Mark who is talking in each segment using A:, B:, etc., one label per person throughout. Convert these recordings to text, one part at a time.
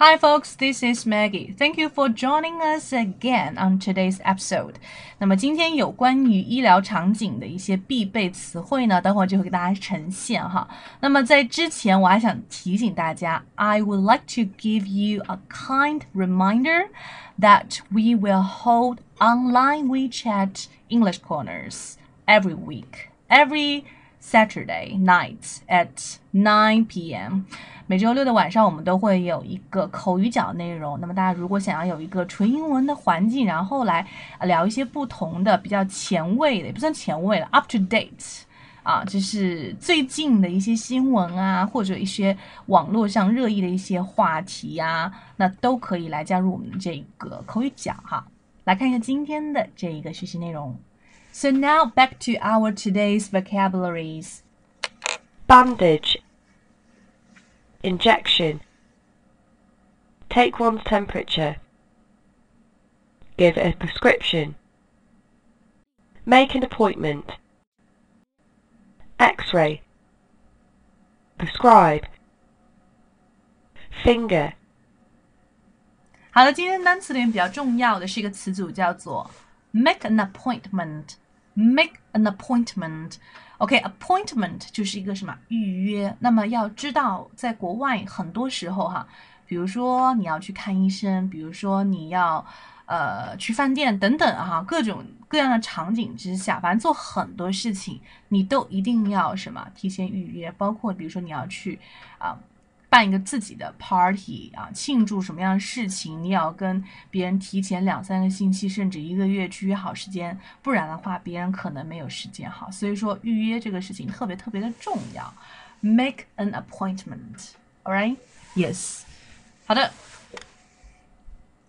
A: Hi, folks. This is Maggie. Thank you for joining us again on today's episode. 那么今天有关于医疗场景的一些必备词汇呢，等会儿就会给大家呈现哈。那么在之前，我还想提醒大家，I would like to give you a kind reminder that we will hold online WeChat English corners every week, every Saturday night at 9 p.m. 每周六的晚上，我们都会有一个口语角内容。那么大家如果想要有一个纯英文的环境，然后来聊一些不同的、比较前卫的，也不算前卫了，up to date 啊，就是最近的一些新闻啊，或者一些网络上热议的一些话题呀，那都可以来加入我们这个口语角哈。来看一下今天的这一个学习内容。So now back to our today's vocabularies.
B: Bandage. Injection. Take one's temperature. Give a prescription. Make an appointment. X-ray. Prescribe. Finger.
A: 好了，今天单词里面比较重要的是一个词组，叫做 make an appointment。make an appointment。OK，appointment 就是一个什么预约。那么要知道，在国外很多时候哈，比如说你要去看医生，比如说你要呃去饭店等等哈，各种各样的场景之下，反正做很多事情，你都一定要什么提前预约。包括比如说你要去啊。办一个自己的 party 啊，庆祝什么样的事情，你也要跟别人提前两三个星期，甚至一个月去约好时间，不然的话，别人可能没有时间哈。所以说预约这个事情特别特别的重要，make an appointment，all right？Yes，好的，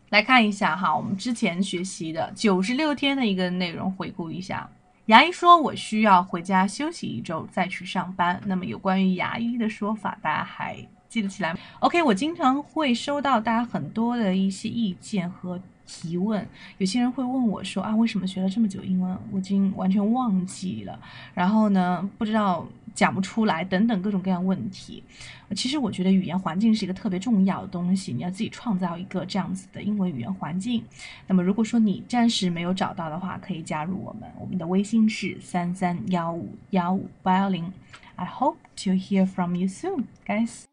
A: 来看一下哈，我们之前学习的九十六天的一个内容，回顾一下。牙医说我需要回家休息一周再去上班。那么有关于牙医的说法，大家还？记得起来，OK。我经常会收到大家很多的一些意见和提问，有些人会问我说啊，为什么学了这么久英文，我已经完全忘记了，然后呢，不知道讲不出来，等等各种各样问题。其实我觉得语言环境是一个特别重要的东西，你要自己创造一个这样子的英文语言环境。那么如果说你暂时没有找到的话，可以加入我们，我们的微信是三三幺五幺五八幺零。I hope to hear from you soon, guys.